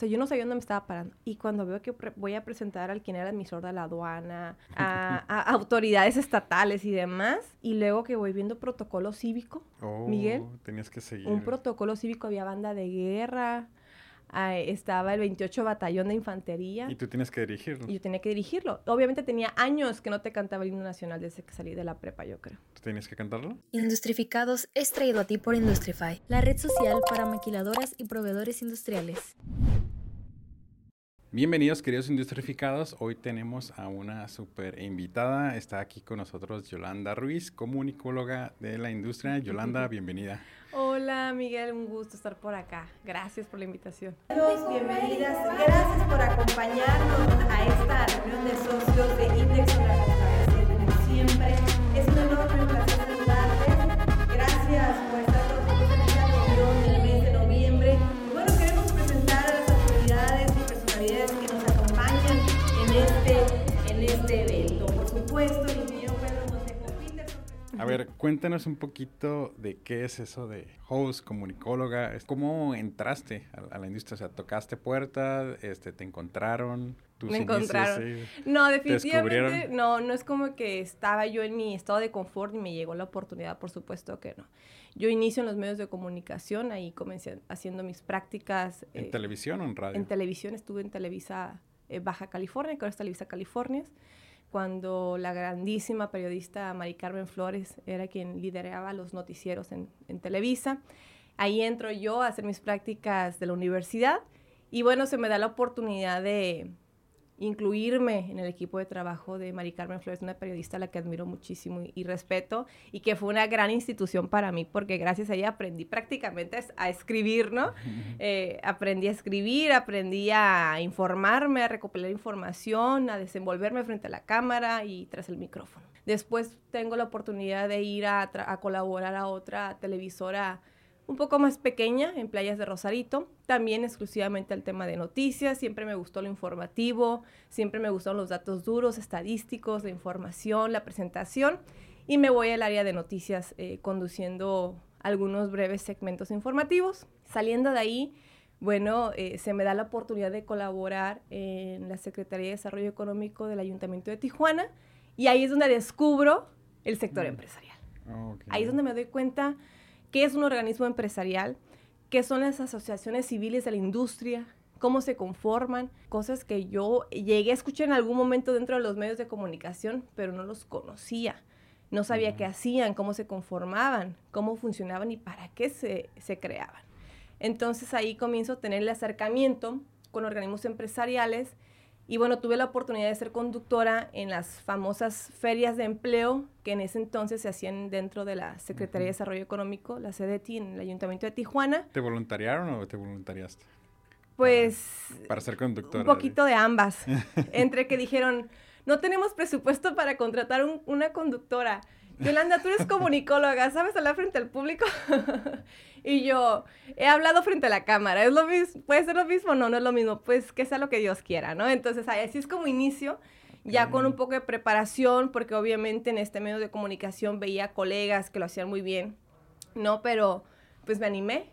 sea, yo no sabía dónde me estaba parando. Y cuando veo que voy a presentar al quien era admisor de la aduana, a, autoridades estatales y demás, y luego que voy viendo protocolo cívico, oh, Miguel. Tenías que seguir. Un protocolo cívico, había banda de guerra, estaba el 28 Batallón de Infantería. Y tú tienes que dirigirlo. Y yo tenía que dirigirlo. Obviamente tenía años que no te cantaba el himno nacional desde que salí de la prepa, yo creo. ¿Tú tenías que cantarlo? Industrificados es traído a ti por Industrify, la red social para maquiladoras y proveedores industriales. Bienvenidos queridos industrificados, hoy tenemos a una super invitada, está aquí con nosotros Yolanda Ruiz, comunicóloga de la industria. Yolanda, bienvenida. Hola Miguel, un gusto estar por acá, gracias por la invitación. Bienvenidas, gracias por acompañarnos a esta reunión de socios de Index ver, cuéntanos un poquito de qué es eso de host, comunicóloga. ¿Cómo entraste a, la industria? O sea, tocaste puertas, este, te encontraron. Me encontraron. no, definitivamente no, no es como que estaba yo en mi estado de confort y me llegó la oportunidad, por supuesto que no. Yo inicio en los medios de comunicación, ahí comencé haciendo mis prácticas. ¿En eh, televisión o en radio? En televisión, estuve en Televisa eh, Baja California, que ahora es Televisa California cuando la grandísima periodista Mari Carmen Flores era quien lideraba los noticieros en, Televisa. Ahí entro yo a hacer mis prácticas de la universidad y bueno, se me da la oportunidad de, incluirme en el equipo de trabajo de Mari Carmen Flores, una periodista a la que admiro muchísimo y, respeto y que fue una gran institución para mí porque gracias a ella aprendí prácticamente a, escribir, ¿no? Eh, aprendí a escribir, aprendí a informarme, a recopilar información, a desenvolverme frente a la cámara y tras el micrófono. Después tengo la oportunidad de ir a, a colaborar a otra televisora un poco más pequeña en Playas de Rosarito, también exclusivamente al tema de noticias, siempre me gustó lo informativo, siempre me gustaron los datos duros, estadísticos, la información, la presentación, y me voy al área de noticias eh, conduciendo algunos breves segmentos informativos. Saliendo de ahí, bueno, eh, se me da la oportunidad de colaborar en la Secretaría de Desarrollo Económico del Ayuntamiento de Tijuana, y ahí es donde descubro el sector mm. empresarial. Ahí es donde me doy cuenta qué es un organismo empresarial, qué son las asociaciones civiles de la industria, cómo se conforman, cosas que yo llegué a escuchar en algún momento dentro de los medios de comunicación, pero no los conocía. No sabía qué hacían, cómo se conformaban, cómo funcionaban y para qué se, se creaban. Entonces ahí comienzo a tener el acercamiento con organismos empresariales y bueno, tuve la oportunidad de ser conductora en las famosas ferias de empleo que en ese entonces se hacían dentro de la Secretaría de Desarrollo Económico, la CDT, en el Ayuntamiento de Tijuana. ¿Te voluntariaron o te voluntariaste? Pues... Para, ser conductora. Un poquito de ambas. Entre que dijeron, no tenemos presupuesto para contratar una conductora. Yolanda, tú eres comunicóloga, ¿sabes hablar frente al público? y yo, he hablado frente a la cámara, ¿es lo mismo? ¿Puede ser lo mismo? No, no es lo mismo, pues que sea lo que Dios quiera, ¿no? Entonces, así es como inicio, ya con un poco de preparación, porque obviamente en este medio de comunicación veía colegas que lo hacían muy bien, ¿no? Pero, pues me animé,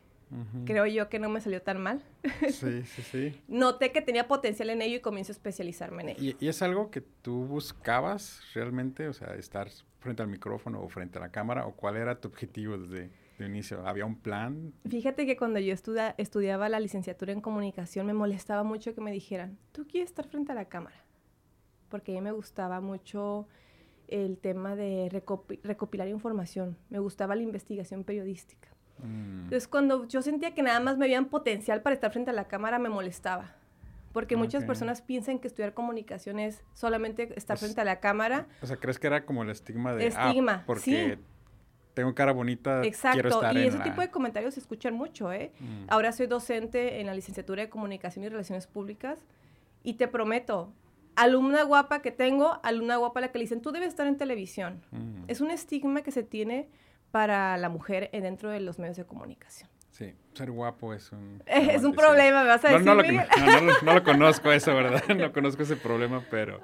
Creo yo que no me salió tan mal. Sí, sí, sí. Noté que tenía potencial en ello y comienzo a especializarme en ello. ¿Y, ¿Y, es algo que tú buscabas realmente? O sea, estar frente al micrófono o frente a la cámara? ¿O cuál era tu objetivo desde el inicio? ¿Había un plan? Fíjate que cuando yo estudiaba la licenciatura en comunicación me molestaba mucho que me dijeran, tú quieres estar frente a la cámara. Porque a mí me gustaba mucho el tema de recopilar información. Me gustaba la investigación periodística. Mm. Entonces, cuando yo sentía que nada más me veían potencial para estar frente a la cámara, me molestaba porque muchas personas piensan que estudiar comunicación es solamente estar pues, frente a la cámara. O sea, ¿crees que era como el estigma de... Ah, estigma, porque tengo cara bonita, Exacto, quiero estar y ese tipo de comentarios se escuchan mucho, ¿eh? Mm. Ahora soy docente en la licenciatura de Comunicación y Relaciones Públicas y te prometo, alumna guapa que tengo, alumna guapa a la que le dicen, tú debes estar en televisión. Mm. Es un estigma que se tiene para la mujer dentro de los medios de comunicación. Sí, ser guapo es un... Es un problema, me vas a decir, no, no, lo, conozco eso, ¿verdad? No conozco ese problema, pero...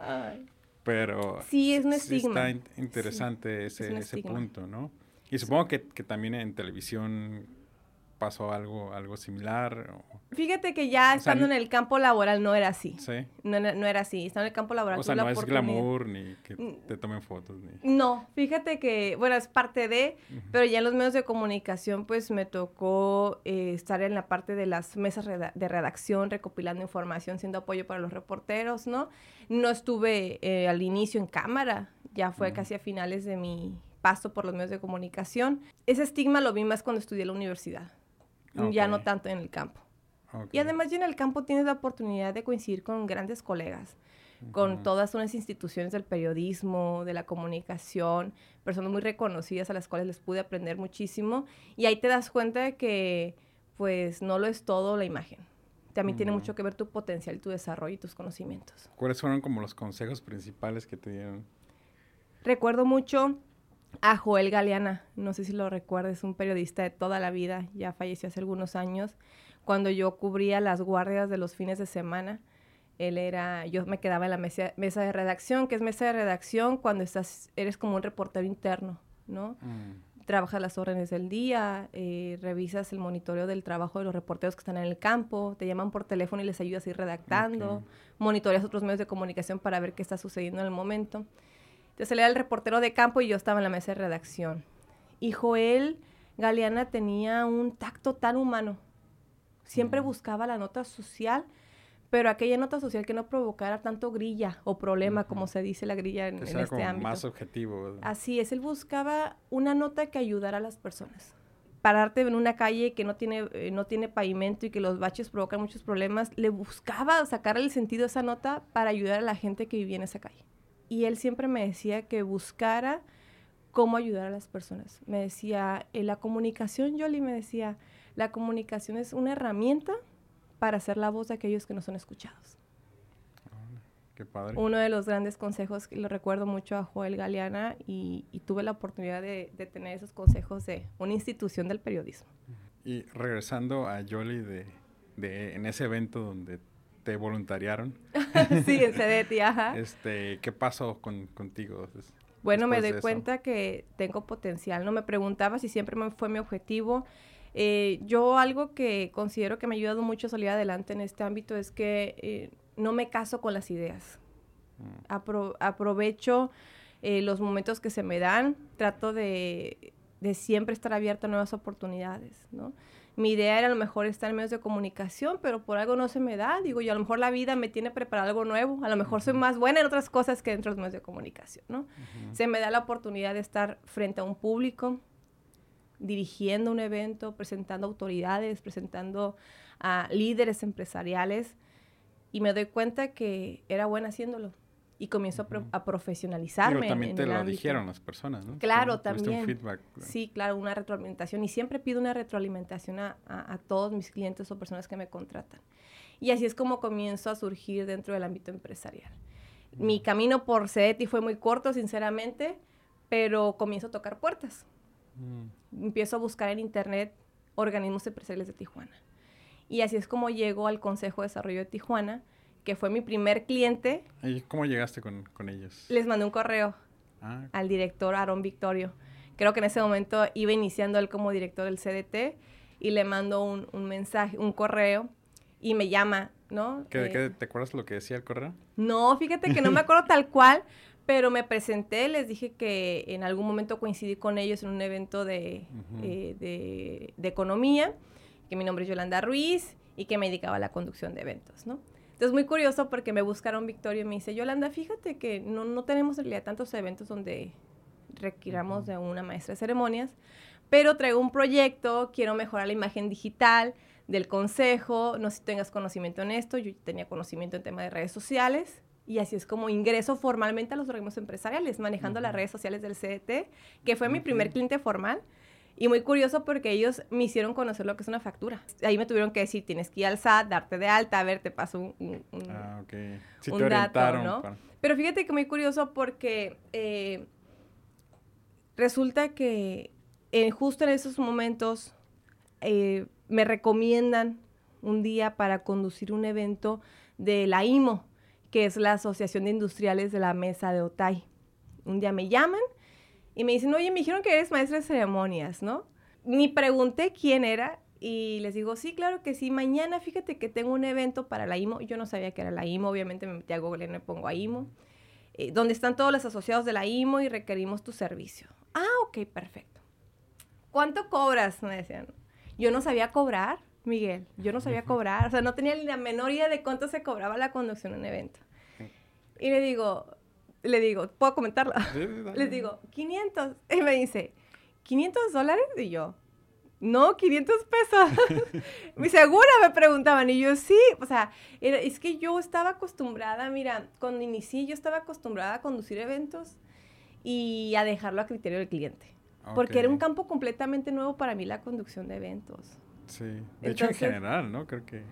Pero... Sí, es un estigma. Está interesante ese, ese punto, ¿no? Y supongo que, que, también en televisión pasó algo, algo similar? Fíjate que ya estando en el campo laboral no era así. Sí. No, no, era así. Estando en el campo laboral. O sea, no es glamour ni que te tomen fotos. Ni... No, fíjate que, bueno, es parte de, pero ya en los medios de comunicación, pues me tocó eh, estar en la parte de las mesas de redacción, recopilando información, siendo apoyo para los reporteros, ¿no? No estuve eh, al inicio en cámara, ya fue casi a finales de mi paso por los medios de comunicación. Ese estigma lo vi más cuando estudié en la universidad, ya no tanto en el campo. Y además ya en el campo tienes la oportunidad de coincidir con grandes colegas, con todas unas instituciones del periodismo, de la comunicación, personas muy reconocidas a las cuales les pude aprender muchísimo. Y ahí te das cuenta de que pues no lo es todo la imagen. También tiene mucho que ver tu potencial, tu desarrollo y tus conocimientos. ¿Cuáles fueron como los consejos principales que te dieron? Recuerdo mucho a Joel Galeana, no sé si lo recuerdes, un periodista de toda la vida, ya falleció hace algunos años, cuando yo cubría las guardias de los fines de semana. Él era, yo me quedaba en la mesa, mesa de redacción, que es mesa de redacción cuando estás, eres como un reportero interno, ¿no? Mm. Trabajas las órdenes del día, eh, revisas el monitoreo del trabajo de los reporteros que están en el campo, te llaman por teléfono y les ayudas a ir redactando, monitoreas otros medios de comunicación para ver qué está sucediendo en el momento. Entonces él era el reportero de campo y yo estaba en la mesa de redacción. Y Joel Galeana tenía un tacto tan humano. Siempre buscaba la nota social, pero aquella nota social que no provocara tanto grilla o problema, como se dice la grilla en, este como Más objetivo. Así es, él buscaba una nota que ayudara a las personas. Pararte en una calle que no tiene, eh, no tiene pavimento y que los baches provocan muchos problemas, le buscaba sacar el sentido a esa nota para ayudar a la gente que vivía en esa calle y él siempre me decía que buscara cómo ayudar a las personas. Me decía, en la comunicación, Yoli me decía, la comunicación es una herramienta para ser la voz de aquellos que no son escuchados. qué padre. Uno de los grandes consejos, lo recuerdo mucho a Joel Galeana y, tuve la oportunidad de, tener esos consejos de una institución del periodismo. Y regresando a Yoli de, de en ese evento donde te voluntariaron. sí, en CDT, ajá. Este, ¿Qué pasó con, contigo? Bueno, me doy cuenta que tengo potencial, ¿no? Me preguntaba si siempre me fue mi objetivo. Eh, yo algo que considero que me ha ayudado mucho a salir adelante en este ámbito es que eh, no me caso con las ideas. Mm. aprovecho eh, los momentos que se me dan, trato de, de siempre estar abierta a nuevas oportunidades, ¿no? Mi idea era a lo mejor estar en medios de comunicación, pero por algo no se me da. Digo, yo a lo mejor la vida me tiene preparado algo nuevo. A lo mejor soy más buena en otras cosas que dentro de los medios de comunicación, ¿no? Se me da la oportunidad de estar frente a un público, dirigiendo un evento, presentando autoridades, presentando a líderes empresariales. Y me doy cuenta que era buena haciéndolo y comienzo a, profesionalizarme. Pero también te lo dijeron las personas, ¿no? Claro, también. Un feedback. Sí, claro, una retroalimentación. Y siempre pido una retroalimentación a, a, todos mis clientes o personas que me contratan. Y así es como comienzo a surgir dentro del ámbito empresarial. Mi camino por CETI fue muy corto, sinceramente, pero comienzo a tocar puertas. Mm. Empiezo a buscar en internet organismos empresariales de Tijuana. Y así es como llego al Consejo de Desarrollo de Tijuana, que fue mi primer cliente. ¿Y cómo llegaste con, con ellos? Les mandé un correo ah. al director Aaron Victorio. Creo que en ese momento iba iniciando él como director del CDT y le mando un, un mensaje, un correo y me llama, ¿no? ¿Qué, eh, ¿Te acuerdas lo que decía el correo? No, fíjate que no me acuerdo tal cual, pero me presenté, les dije que en algún momento coincidí con ellos en un evento de, eh, de, de economía, que mi nombre es Yolanda Ruiz y que me dedicaba a la conducción de eventos, ¿no? Entonces, muy curioso porque me buscaron Victoria y me dice, Yolanda, fíjate que no, no tenemos en realidad tantos eventos donde requiramos de una maestra de ceremonias, pero traigo un proyecto, quiero mejorar la imagen digital del consejo, no sé si tengas conocimiento en esto, yo tenía conocimiento en tema de redes sociales, y así es como ingreso formalmente a los organismos empresariales, manejando las redes sociales del CDT, que fue mi primer cliente formal. Y muy curioso porque ellos me hicieron conocer lo que es una factura. Ahí me tuvieron que decir, tienes que ir al SAT, darte de alta, a ver, te paso un, ah, okay. un dato, ¿no? Pero fíjate que muy curioso porque eh, resulta que justo en esos momentos eh, me recomiendan un día para conducir un evento de la IMO, que es la Asociación de Industriales de la Mesa de Otay. Un día me llaman y me dicen, oye, me dijeron que eres maestra de ceremonias, ¿no? Ni pregunté quién era Y les digo, sí, claro que sí. Mañana, fíjate que tengo un evento para la IMO. Yo no sabía que era la IMO, obviamente me metí a Google y me pongo a IMO. Eh, donde están todos los asociados de la IMO y requerimos tu servicio. Ah, ok, perfecto. ¿Cuánto cobras? Me decían. Yo no sabía cobrar, Miguel. Yo no sabía cobrar. O sea, no tenía ni la menor idea de cuánto se cobraba la conducción en un evento. Y le digo, le digo, ¿puedo comentarla? Les digo, 500. Y me dice, ¿500 dólares? Y yo, no, 500 pesos. ¿Mi segura? Me preguntaban. Y yo, sí. O sea, es que yo estaba acostumbrada, mira, cuando inicié, yo estaba acostumbrada a conducir eventos y a dejarlo a criterio del cliente. Porque era un campo completamente nuevo para mí la conducción de eventos. Sí. De hecho, en general, ¿no? Creo que...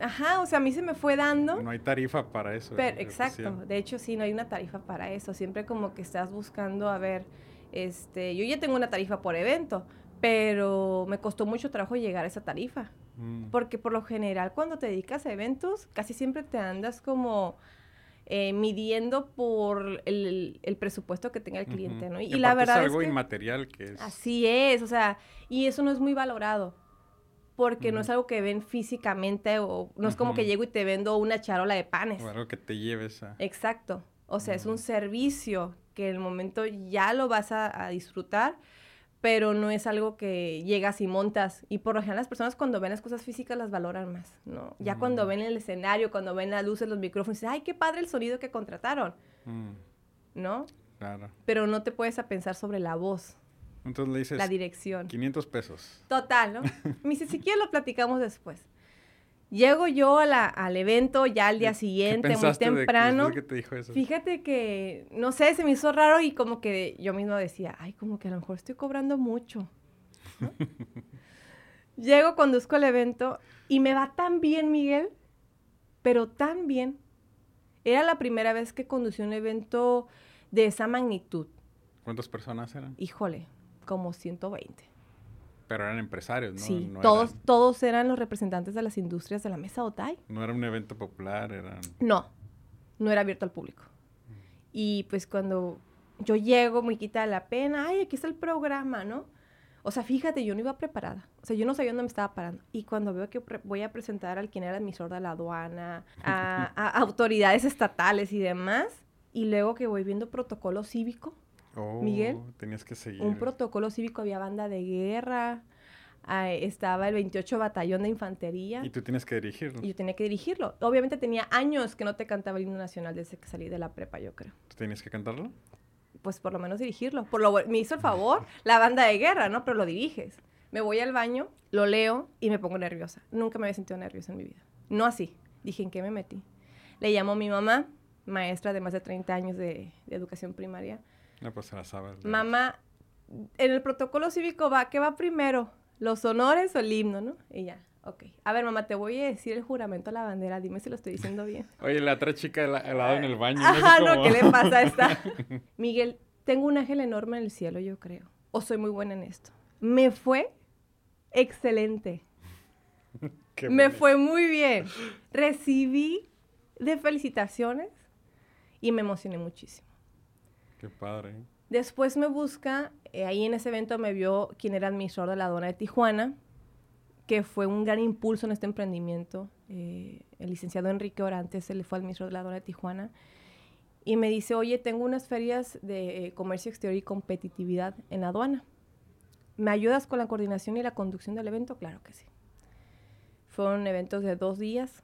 Ajá, o sea, a mí se me fue dando. No hay tarifa para eso. Pero, exacto. De hecho, sí, no hay una tarifa para eso. Siempre como que estás buscando, a ver, este, yo ya tengo una tarifa por evento, pero me costó mucho trabajo llegar a esa tarifa. Mm. Porque por lo general cuando te dedicas a eventos, casi siempre te andas como eh, midiendo por el, presupuesto que tenga el cliente, ¿no? Y, la verdad es algo inmaterial que es... Así es, o sea, y eso no es muy valorado. Porque no es algo que ven físicamente o no es como que llego y te vendo una charola de panes. O algo que te lleves a... Exacto. O sea, es un servicio que en el momento ya lo vas a disfrutar pero no es algo que llegas y montas. Y por lo general las personas cuando ven las cosas físicas las valoran más, ¿no? Ya cuando mm. ven el escenario, cuando ven las luces, los micrófonos, dicen, ay, qué padre el sonido que contrataron, mm. ¿no? Claro. Pero no te puedes a pensar sobre la voz. Entonces le dices... La dirección. 500 pesos. Total, ¿no? Me dice, si quieres lo platicamos después. Llego yo al evento ya al día siguiente, muy temprano. De, te dijo eso? Fíjate que, no sé, se me hizo raro y como que yo mismo decía, ay, como que a lo mejor estoy cobrando mucho. Llego, conduzco el evento y me va tan bien, Miguel, pero tan bien. Era la primera vez que conducí un evento de esa magnitud. ¿Cuántas personas eran? Híjole, como 120. Pero eran empresarios, ¿no? Sí, todos, todos eran los representantes de las industrias de la mesa OTAI. No era un evento popular, eran... No, no era abierto al público. Y pues cuando yo llego, me quita la pena, ay, aquí está el programa, ¿no? O sea, fíjate, yo no iba preparada. O sea, yo no sabía dónde me estaba parando. Y cuando veo que voy a presentar al quien era administrador de la aduana, a, a autoridades estatales y demás, y luego que voy viendo protocolo cívico, Oh, Miguel. Tenías que seguir. Un protocolo cívico, había banda de guerra, ah, estaba el 28 Batallón de Infantería. Y tú tienes que dirigirlo. Y yo tenía que dirigirlo. Obviamente tenía años que no te cantaba el himno nacional desde que salí de la prepa, yo creo. ¿Tú tenías que cantarlo? Pues por lo menos dirigirlo. Por lo, me hizo el favor la banda de guerra, ¿no? Pero lo diriges. Me voy al baño, lo leo y me pongo nerviosa. Nunca me había sentido nerviosa en mi vida. No así. Dije, ¿en qué me metí? Le llamo a mi mamá, maestra de más de 30 años de educación primaria pues la Mamá, en el protocolo cívico va, ¿qué va primero? ¿Los honores o el himno, no? Y ya, ok. A ver, mamá, te voy a decir el juramento a la bandera, dime si lo estoy diciendo bien. Oye, la otra chica al lado en el baño. Ajá, no, ¿qué le pasa a esta? Miguel, tengo un ángel enorme en el cielo, yo creo. O soy muy buena en esto. Me fue excelente. Me fue muy bien. Recibí de felicitaciones y me emocioné muchísimo. Qué padre. Después me busca, eh, ahí en ese evento me vio quien era administrador de la aduana de Tijuana, que fue un gran impulso en este emprendimiento. Eh, el licenciado Enrique Orantes, él fue administrador de la aduana de Tijuana. Y me dice, oye, tengo unas ferias de eh, comercio exterior y competitividad en la aduana. ¿Me ayudas con la coordinación y la conducción del evento? Claro que sí. Fueron eventos de dos días,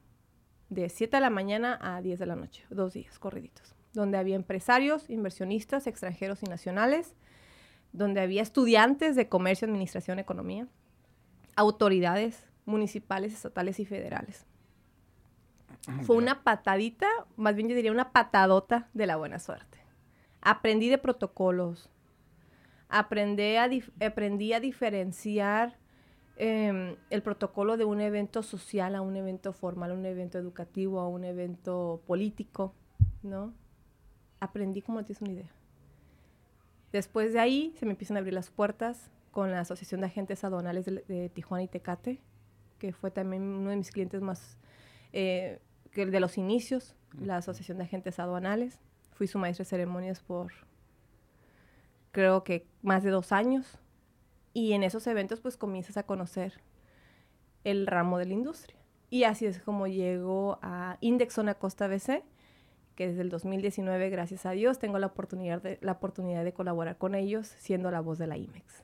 de 7 de la mañana a 10 de la noche, dos días corriditos donde había empresarios, inversionistas extranjeros y nacionales, donde había estudiantes de comercio, administración, economía, autoridades municipales, estatales y federales. Ah, Fue una patadita, más bien yo diría una patadota de la buena suerte. Aprendí de protocolos, aprendí a, aprendí a diferenciar em, el protocolo de un evento social a un evento formal, a un evento educativo, a un evento político, ¿no? Aprendí como tienes una idea. Después de ahí se me empiezan a abrir las puertas con la Asociación de Agentes Aduanales de, Tijuana y Tecate, que fue también uno de mis clientes más, eh, que de los inicios, la Asociación de Agentes Aduanales. Fui su maestra de ceremonias por, creo que más de dos años. Y en esos eventos pues comienzas a conocer el ramo de la industria. Y así es como llego a Indexona Costa BC, que desde el 2019, gracias a Dios, tengo la oportunidad de, la oportunidad de colaborar con ellos siendo la voz de la IMEX.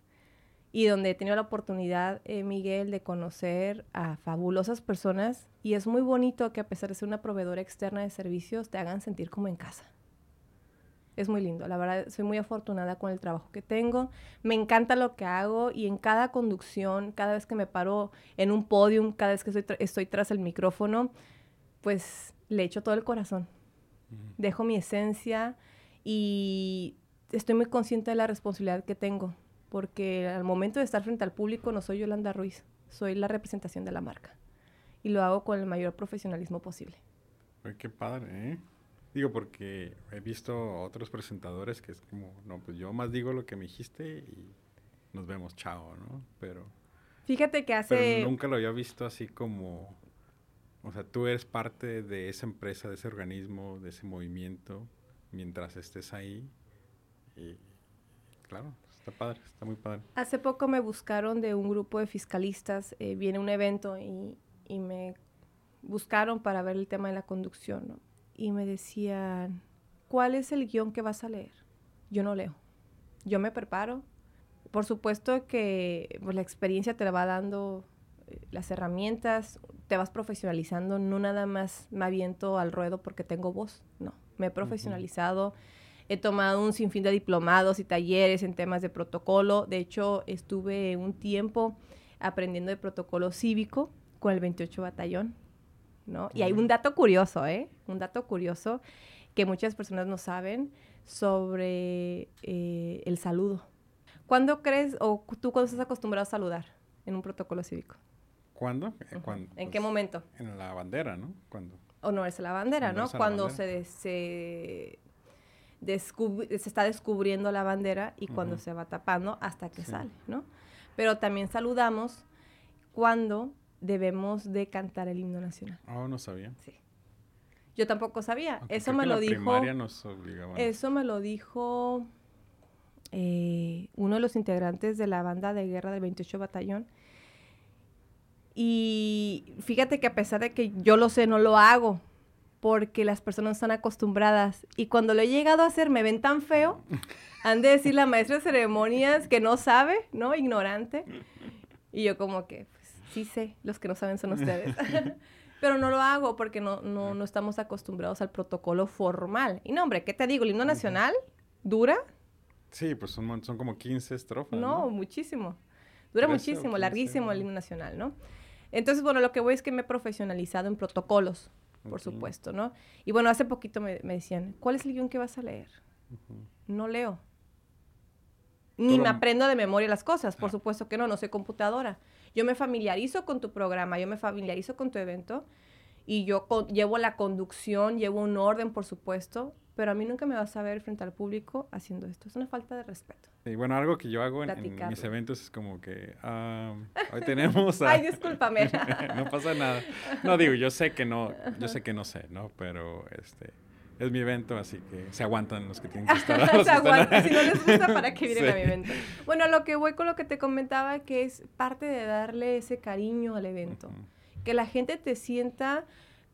Y donde he tenido la oportunidad, eh, Miguel, de conocer a fabulosas personas. Y es muy bonito que a pesar de ser una proveedora externa de servicios, te hagan sentir como en casa es muy lindo. La verdad, soy muy afortunada con el trabajo que tengo. Me encanta lo que hago y en cada conducción, cada vez que me paro en un podium, cada vez que estoy, tras el micrófono, pues le echo todo el corazón. Dejo mi esencia y estoy muy consciente de la responsabilidad que tengo, porque al momento de estar frente al público no soy Yolanda Ruiz, soy la representación de la marca y lo hago con el mayor profesionalismo posible. Ay, qué padre, ¿eh? Digo, porque he visto otros presentadores que es como, no, pues yo más digo lo que me dijiste y nos vemos, chao, ¿no? Pero... Fíjate que hace... Pero nunca lo había visto así como... O sea, tú eres parte de esa empresa, de ese organismo, de ese movimiento, mientras estés ahí. Y claro, está padre, está muy padre. Hace poco me buscaron de un grupo de fiscalistas, eh, viene un evento y, y me buscaron para ver el tema de la conducción, ¿no? y me decían, ¿cuál es el guion que vas a leer? Yo no leo. Yo me preparo. Por supuesto que pues, la experiencia te la va dando las herramientas, te vas profesionalizando, no nada más me aviento al ruedo porque tengo voz, no, me he profesionalizado, he tomado un sinfín de diplomados y talleres en temas de protocolo, de hecho estuve un tiempo aprendiendo de protocolo cívico con el 28 Batallón, y hay un dato curioso, ¿eh? Un dato curioso que muchas personas no saben sobre eh, el saludo. ¿Cuándo crees o tú cuando estás acostumbrado a saludar en un protocolo cívico? ¿Cuándo? ¿En qué pues, momento? En la bandera, ¿no? ¿Cuándo? O no es la bandera, ¿no? Cuando se, se, se, está descubriendo la bandera y cuando se va tapando hasta que sale, ¿no? Pero también saludamos cuando debemos de cantar el himno nacional. Oh, no sabía. Sí. Yo tampoco sabía. eso me lo dijo. Eso me lo dijo uno de los integrantes de la banda de guerra del 28 Batallón. Y fíjate que a pesar de que yo lo sé, no lo hago porque las personas están acostumbradas. Y cuando lo he llegado a hacer, me ven tan feo. Han de decir la maestra de ceremonias que no sabe, ¿no? Ignorante. Y yo como que, sí sé, los que no saben son ustedes. Pero no lo hago porque no, no, no, estamos acostumbrados al protocolo formal. Y no, hombre, ¿qué te digo? ¿El himno nacional dura? Sí, pues son, son como 15 estrofas. No, muchísimo. Dura muchísimo, larguísimo el himno nacional, ¿no? Entonces, bueno, lo que voy es que me he profesionalizado en protocolos, por supuesto, ¿no? Y bueno, hace poquito me, decían, ¿cuál es el guion que vas a leer? No leo. Ni me aprendo de memoria las cosas, por supuesto que no, no soy computadora. Yo me familiarizo con tu programa, yo me familiarizo con tu evento y yo llevo la conducción, llevo un orden, por supuesto, pero a mí nunca me vas a ver frente al público haciendo esto. Es una falta de respeto. Y bueno, algo que yo hago en, mis eventos es como que hoy tenemos Ay, discúlpame. no pasa nada. No digo, yo sé que no, yo sé que no sé, ¿no? Pero este es mi evento, así que se aguantan los que tienen que estar. se aguantan, si no les gusta, ¿para que vienen a mi evento? Bueno, lo que voy con lo que te comentaba, que es parte de darle ese cariño al evento. Que la gente te sienta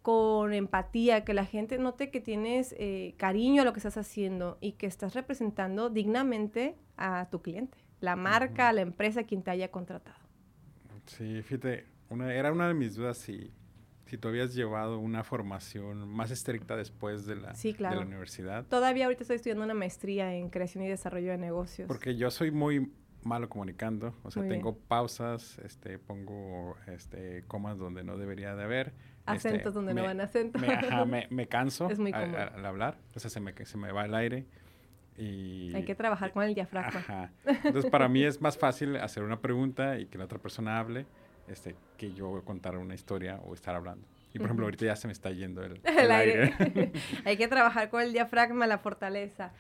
con empatía, que la gente note que tienes eh, cariño a lo que estás haciendo y que estás representando dignamente a tu cliente, la marca, la empresa, quien te haya contratado. Sí, fíjate, una, era una de mis dudas si si tú habías llevado una formación más estricta después de la, de la universidad. Todavía ahorita estoy estudiando una maestría en creación y desarrollo de negocios. Porque yo soy muy malo comunicando, o sea, tengo pausas, este, pongo este, comas donde no debería de haber. Este, acentos donde no van acentos. Me, me, canso al hablar, sea, se me, se me va el aire. Y, Hay que trabajar con el diafragma. Ajá. Entonces, para mí es más fácil hacer una pregunta y que la otra persona hable este, que yo contar una historia o estar hablando. Y por ejemplo, ahorita ya se me está yendo el, aire. Hay que trabajar con el diafragma, la fortaleza.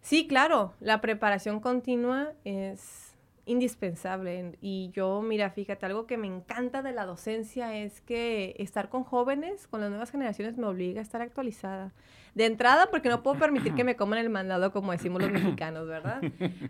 Sí, claro, la preparación continua es indispensable. Y yo, mira, fíjate, algo que me encanta de la docencia es que estar con jóvenes, con las nuevas generaciones, me obliga a estar actualizada. De entrada, porque no puedo permitir que me coman el mandado, como decimos los mexicanos, ¿verdad?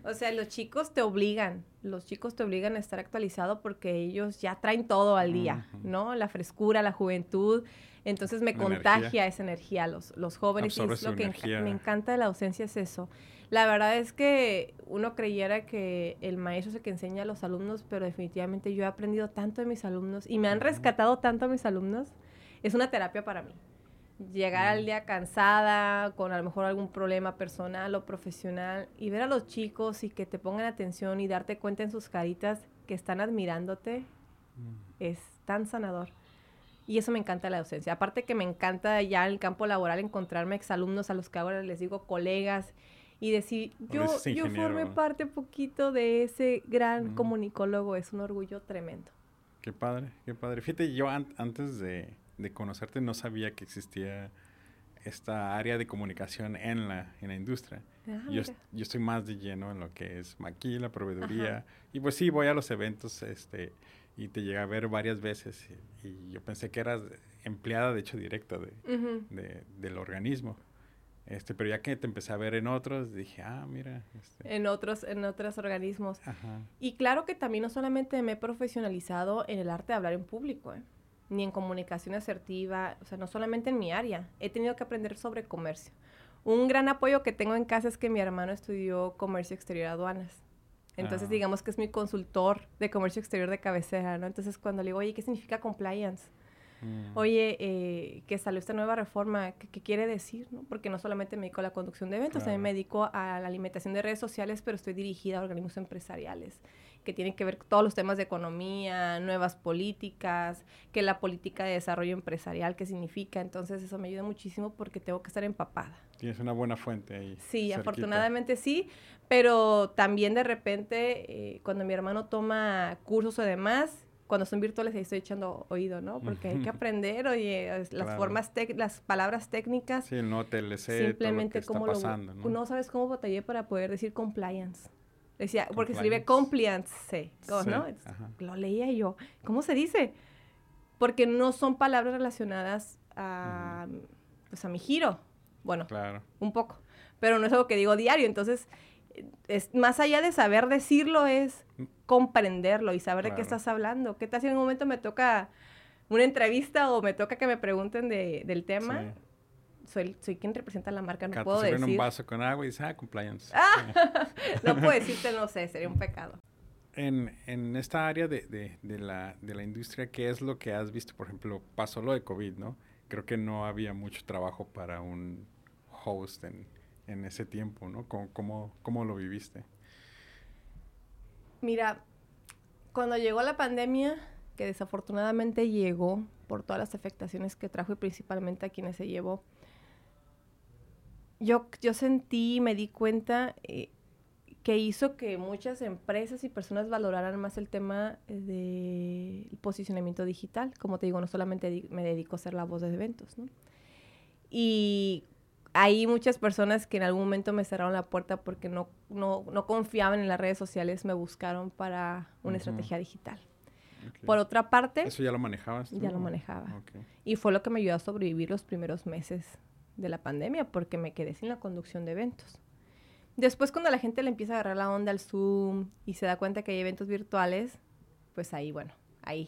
O sea, los chicos te obligan, los chicos te obligan a estar actualizado porque ellos ya traen todo al día, ¿no? La frescura, la juventud. Entonces me contagia esa energía los, los jóvenes. y es lo que me encanta de la docencia es eso la verdad es que uno creyera que el maestro es el que enseña a los alumnos, pero definitivamente yo he aprendido tanto de mis alumnos y me han rescatado tanto a mis alumnos. Es una terapia para mí. Llegar al día cansada, con a lo mejor algún problema personal o profesional, y ver a los chicos y que te pongan atención y darte cuenta en sus caritas que están admirándote, es tan sanador. Y eso me encanta la docencia. Aparte que me encanta ya en el campo laboral encontrarme exalumnos a los que ahora les digo colegas y decir, yo, yo formé parte poquito de ese gran comunicólogo, es un orgullo tremendo. Qué padre, qué padre. Fíjate, yo antes de, conocerte no sabía que existía esta área de comunicación en la, en la industria. Ah, yo, yo, estoy más de lleno en lo que es maquila, proveeduría. Y pues sí, voy a los eventos este, y te llega a ver varias veces. Y, yo pensé que eras empleada, de hecho, directa de, del organismo. Este, pero ya que te empecé a ver en otros, dije, ah, mira. Este". En otros, en otros organismos. Y claro que también no solamente me he profesionalizado en el arte de hablar en público, ¿eh? ni en comunicación asertiva, o sea, no solamente en mi área, he tenido que aprender sobre comercio. Un gran apoyo que tengo en casa es que mi hermano estudió comercio exterior aduanas. Entonces, ah. digamos que es mi consultor de comercio exterior de cabecera, ¿no? Entonces, cuando le digo, oye, ¿qué significa compliance? Mm. Oye, eh, que salió esta nueva reforma, ¿qué, quiere decir? ¿no? Porque no solamente me dedico a la conducción de eventos, también me dedico a la alimentación de redes sociales, pero estoy dirigida a organismos empresariales que tienen que ver con todos los temas de economía, nuevas políticas, que la política de desarrollo empresarial, qué significa. Entonces eso me ayuda muchísimo porque tengo que estar empapada. Tienes una buena fuente ahí. Sí, afortunadamente sí, pero también de repente eh, cuando mi hermano toma cursos o demás, cuando son virtuales ahí estoy echando oído, ¿no? Porque hay que aprender, oye, las formas, las palabras técnicas. Sí, no TLC, simplemente todo lo que está pasando, ¿no? No sabes cómo batallé para poder decir compliance. Decía, porque se escribe compliance, sí, ¿no? Lo leía yo. ¿Cómo se dice? Porque no son palabras relacionadas a, pues a mi giro. Bueno, claro. un poco. Pero no es algo que digo diario, entonces es, más allá de saber decirlo, es comprenderlo y saber de qué estás hablando. ¿Qué tal si en un momento me toca una entrevista o me toca que me pregunten de, del tema? Soy, soy quien representa la marca, no puedo decir. un vaso con agua y ah, compliance. Ah, no puedo decirte, no sé, sería un pecado. En, en esta área de, de, de, la, de la industria, ¿qué es lo que has visto? Por ejemplo, pasó lo de COVID, ¿no? Creo que no había mucho trabajo para un host en, en ese tiempo, ¿no? ¿Cómo, cómo, lo viviste? Mira, cuando llegó la pandemia, que desafortunadamente llegó por todas las afectaciones que trajo y principalmente a quienes se llevó, yo, yo sentí, me di cuenta eh, que hizo que muchas empresas y personas valoraran más el tema del posicionamiento digital. Como te digo, no solamente me dedico a ser la voz de eventos, ¿no? Y hay muchas personas que en algún momento me cerraron la puerta porque no, no, no confiaban en las redes sociales, me buscaron para una estrategia digital. Por otra parte... ¿Eso ya lo manejabas? Ya lo manejaba. Y fue lo que me ayudó a sobrevivir los primeros meses de la pandemia porque me quedé sin la conducción de eventos. Después cuando la gente le empieza a agarrar la onda al Zoom y se da cuenta que hay eventos virtuales, pues ahí, bueno, ahí.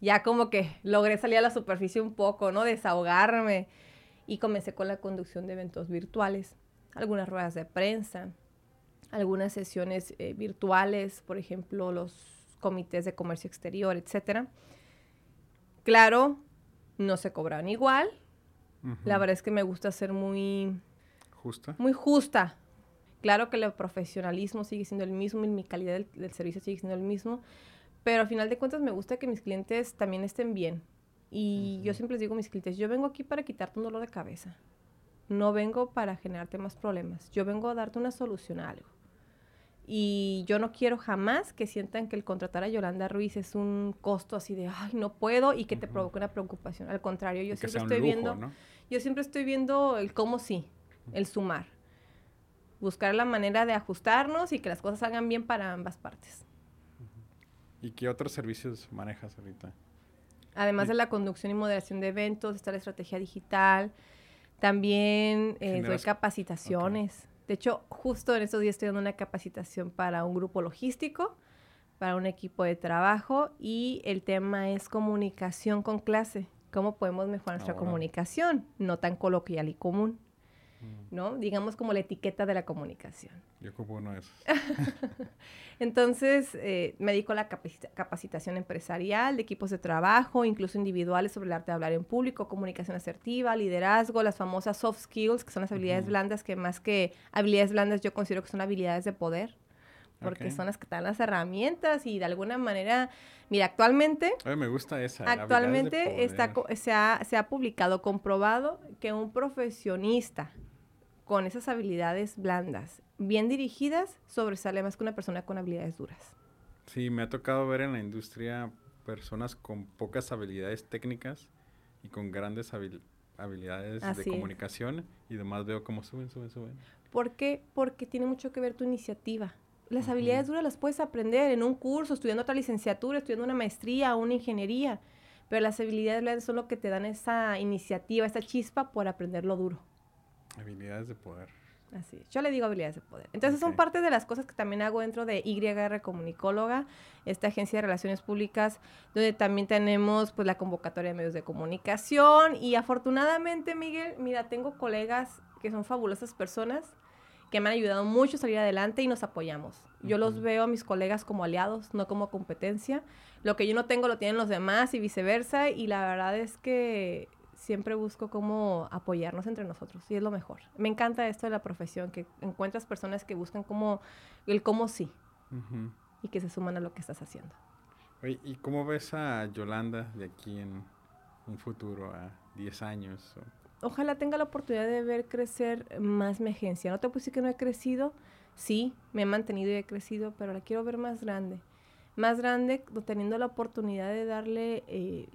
Ya como que logré salir a la superficie un poco, ¿no? Desahogarme y comencé con la conducción de eventos virtuales, algunas ruedas de prensa, algunas sesiones eh, virtuales, por ejemplo, los comités de comercio exterior, etc. Claro, no se cobran igual. La verdad es que me gusta ser muy... Justa. Muy justa. Claro que el profesionalismo sigue siendo el mismo y mi calidad del, del servicio sigue siendo el mismo, pero al final de cuentas me gusta que mis clientes también estén bien, y yo siempre les digo a mis clientes, yo vengo aquí para quitarte un dolor de cabeza. No vengo para generarte más problemas. Yo vengo a darte una solución a algo. Y yo no quiero jamás que sientan que el contratar a Yolanda Ruiz es un costo así de, ay, no puedo y que te provoque una preocupación. Al contrario, yo siempre estoy viendo, yo siempre estoy viendo el cómo sí, el sumar. Buscar la manera de ajustarnos y que las cosas salgan bien para ambas partes. ¿Y qué otros servicios manejas ahorita? Además de la conducción y moderación de eventos, está la estrategia digital. También eh, doy capacitaciones. De hecho, justo en estos días estoy dando una capacitación para un grupo logístico, para un equipo de trabajo y el tema es comunicación con clase. ¿Cómo podemos mejorar nuestra comunicación? No tan coloquial y común. ¿No? Digamos como la etiqueta de la comunicación. Yo ocupo uno de esos. Entonces, eh, me dedico a la capacitación empresarial, de equipos de trabajo, incluso individuales sobre el arte de hablar en público, comunicación asertiva, liderazgo, las famosas soft skills, que son las habilidades blandas, que más que habilidades blandas yo considero que son habilidades de poder porque son las que dan las herramientas y de alguna manera, mira, actualmente... me gusta esa. Actualmente está, se, ha, se ha publicado, comprobado que un profesionista con esas habilidades blandas, bien dirigidas, sobresale más que una persona con habilidades duras. Sí, me ha tocado ver en la industria personas con pocas habilidades técnicas y con grandes habilidades de comunicación y demás veo cómo suben, suben, suben. ¿Por qué? Porque tiene mucho que ver tu iniciativa. Las habilidades duras las puedes aprender en un curso, estudiando otra licenciatura, estudiando una maestría o una ingeniería, pero las habilidades blandas son lo que te dan esa iniciativa, esa chispa por aprender lo duro. Habilidades de poder. Así, yo le digo habilidades de poder. Entonces son parte de las cosas que también hago dentro de YR Comunicóloga, esta agencia de relaciones públicas, donde también tenemos pues la convocatoria de medios de comunicación y afortunadamente, Miguel, mira, tengo colegas que son fabulosas personas que me han ayudado mucho a salir adelante y nos apoyamos. Yo los veo a mis colegas como aliados, no como competencia. Lo que yo no tengo lo tienen los demás y viceversa y la verdad es que siempre busco cómo apoyarnos entre nosotros y es lo mejor. Me encanta esto de la profesión, que encuentras personas que buscan como el cómo sí y que se suman a lo que estás haciendo. ¿y cómo ves a Yolanda de aquí en un futuro, a 10 años? Ojalá tenga la oportunidad de ver crecer más mi agencia. No te decir que no he crecido, sí, me he mantenido y he crecido, pero la quiero ver más grande. Más grande, teniendo la oportunidad de darle eh,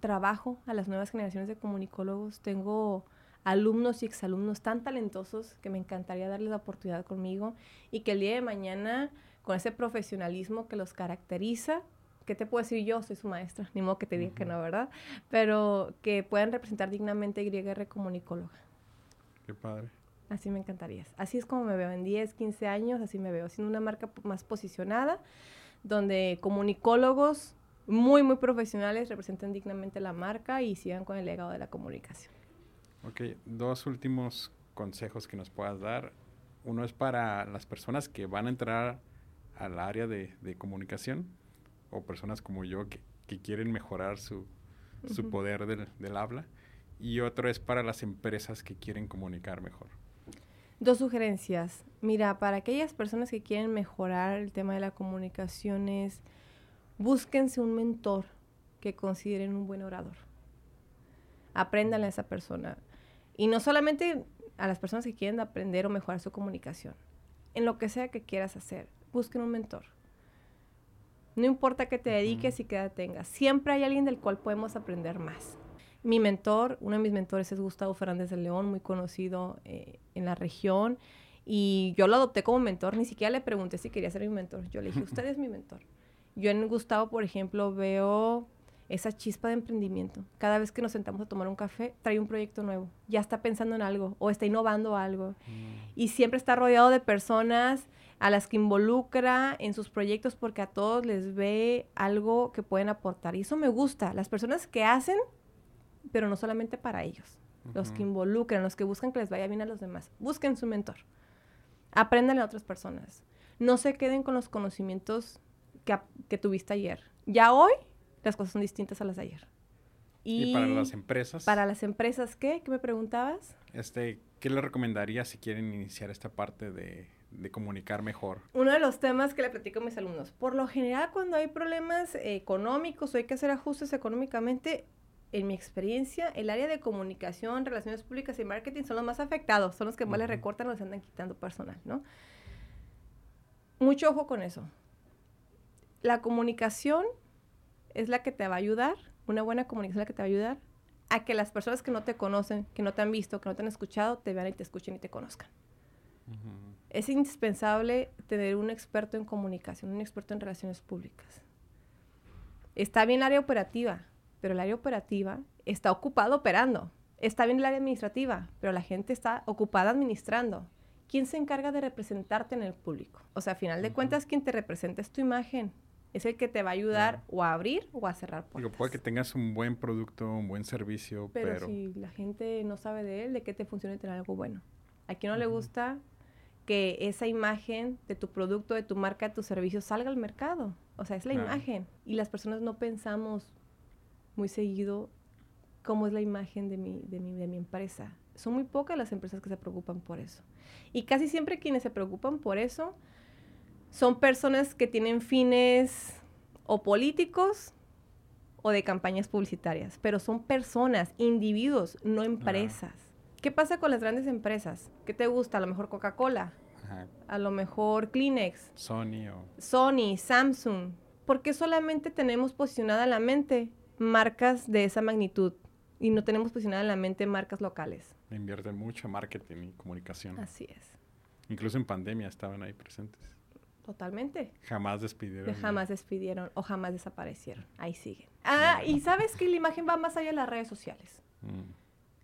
trabajo a las nuevas generaciones de comunicólogos. Tengo alumnos y exalumnos tan talentosos que me encantaría darles la oportunidad conmigo y que el día de mañana, con ese profesionalismo que los caracteriza, ¿qué te puedo decir yo? Soy su maestra, ni modo que te diga que no, ¿verdad? Pero que puedan representar dignamente YR comunicóloga. Qué padre. Así me encantaría. Así es como me veo en 10, 15 años, así me veo, siendo una marca más posicionada, donde comunicólogos muy, muy profesionales, representen dignamente la marca y sigan con el legado de la comunicación. Ok, dos últimos consejos que nos puedas dar. Uno es para las personas que van a entrar al área de, comunicación o personas como yo que, quieren mejorar su, poder del, del, habla. Y otro es para las empresas que quieren comunicar mejor. Dos sugerencias. Mira, para aquellas personas que quieren mejorar el tema de la comunicación es búsquense un mentor que consideren un buen orador. Apréndanle a esa persona. Y no solamente a las personas que quieren aprender o mejorar su comunicación. En lo que sea que quieras hacer, busquen un mentor. No importa que te dediques y qué edad tengas. Siempre hay alguien del cual podemos aprender más. Mi mentor, uno de mis mentores es Gustavo Fernández de León, muy conocido eh, en la región. Y yo lo adopté como mentor. Ni siquiera le pregunté si quería ser mi mentor. Yo le dije, usted es mi mentor. Yo en Gustavo, por ejemplo, veo esa chispa de emprendimiento. Cada vez que nos sentamos a tomar un café, trae un proyecto nuevo. Ya está pensando en algo o está innovando algo. Mm. Y siempre está rodeado de personas a las que involucra en sus proyectos porque a todos les ve algo que pueden aportar. Y eso me gusta. Las personas que hacen, pero no solamente para ellos. Los que involucran, los que buscan que les vaya bien a los demás. Busquen su mentor. Aprendan a otras personas. No se queden con los conocimientos que, tuviste ayer. Ya hoy las cosas son distintas a las de ayer. Y, para las empresas. Para las empresas, ¿qué? ¿Qué me preguntabas? Este, ¿qué le recomendaría si quieren iniciar esta parte de, de, comunicar mejor? Uno de los temas que le platico a mis alumnos. Por lo general, cuando hay problemas económicos o hay que hacer ajustes económicamente, en mi experiencia, el área de comunicación, relaciones públicas y marketing son los más afectados, son los que más les recortan o les andan quitando personal, ¿no? Mucho ojo con eso la comunicación es la que te va a ayudar, una buena comunicación es la que te va a ayudar a que las personas que no te conocen, que no te han visto, que no te han escuchado, te vean y te escuchen y te conozcan. Es indispensable tener un experto en comunicación, un experto en relaciones públicas. Está bien el área operativa, pero el área operativa está ocupada operando. Está bien el área administrativa, pero la gente está ocupada administrando. ¿Quién se encarga de representarte en el público? O sea, a final de cuentas, quien te representa es tu imagen. Es el que te va a ayudar o a abrir o a cerrar puertas. Digo, puede que tengas un buen producto, un buen servicio, pero... Pero si la gente no sabe de él, ¿de qué te funciona tener algo bueno? ¿A quién no le gusta que esa imagen de tu producto, de tu marca, de tu servicio salga al mercado? O sea, es la imagen. Y las personas no pensamos muy seguido cómo es la imagen de mi, de, mi, de mi empresa. Son muy pocas las empresas que se preocupan por eso. Y casi siempre quienes se preocupan por eso son personas que tienen fines o políticos o de campañas publicitarias, pero son personas, individuos, no empresas. ¿Qué pasa con las grandes empresas? ¿Qué te gusta? A lo mejor Coca-Cola, a lo mejor Kleenex, Sony o... Sony, Samsung. ¿Por qué solamente tenemos posicionada en la mente marcas de esa magnitud y no tenemos posicionada en la mente marcas locales? Invierten mucho en marketing y comunicación. Así es. Incluso en pandemia estaban ahí presentes. Totalmente. Jamás despidieron. Jamás despidieron o jamás desaparecieron. Ahí siguen. Ah, y sabes que la imagen va más allá de las redes sociales. Mm.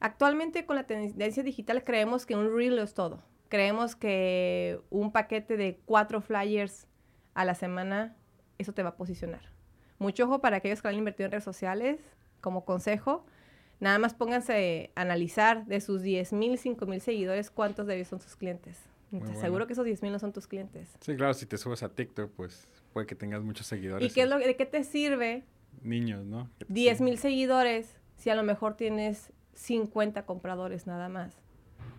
Actualmente con la tendencia digital creemos que un reel es todo. Creemos que un paquete de cuatro flyers a la semana, eso te va a posicionar. Mucho ojo para aquellos que han invertido en redes sociales, como consejo, nada más pónganse a analizar de sus 10 mil, 5 mil seguidores, cuántos de ellos son sus clientes. Te aseguro que esos 10 mil no son tus clientes. Sí, claro, si te subes a TikTok, pues puede que tengas muchos seguidores. ¿Y qué es lo, de qué te sirve? Niños, ¿no? 10 mil seguidores si a lo mejor tienes 50 compradores nada más.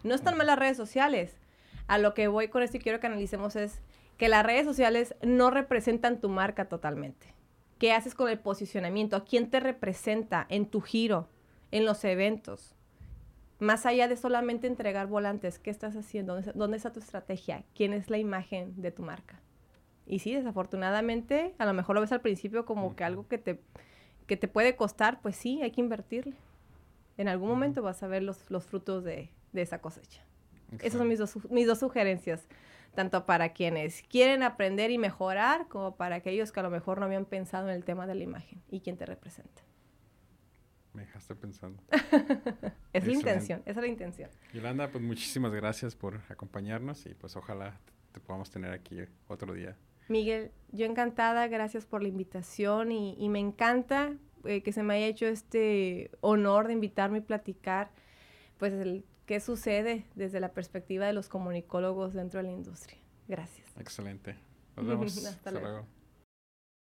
No están mal las redes sociales. A lo que voy con esto y quiero que analicemos es que las redes sociales no representan tu marca totalmente. ¿Qué haces con el posicionamiento? ¿A quién te representa en tu giro, en los eventos? Más allá de solamente entregar volantes, ¿qué estás haciendo? ¿Dónde está tu estrategia? ¿Quién es la imagen de tu marca? Y sí, desafortunadamente, a lo mejor lo ves al principio como que algo que te, que te puede costar, pues sí, hay que invertirle en algún momento vas a ver los, los frutos de, de, esa cosecha. Esas son mis dos, mis dos sugerencias, tanto para quienes quieren aprender y mejorar, como para aquellos que a lo mejor no habían pensado en el tema de la imagen y quién te representa. Me dejaste pensando. es la intención, esa es la intención. Yolanda, pues muchísimas gracias por acompañarnos y pues ojalá te podamos tener aquí otro día. Miguel, yo encantada, gracias por la invitación y, y me encanta eh, que se me haya hecho este honor de invitarme y platicar, pues, el, qué sucede desde la perspectiva de los comunicólogos dentro de la industria. Gracias. Excelente. Nos vemos. Hasta, luego.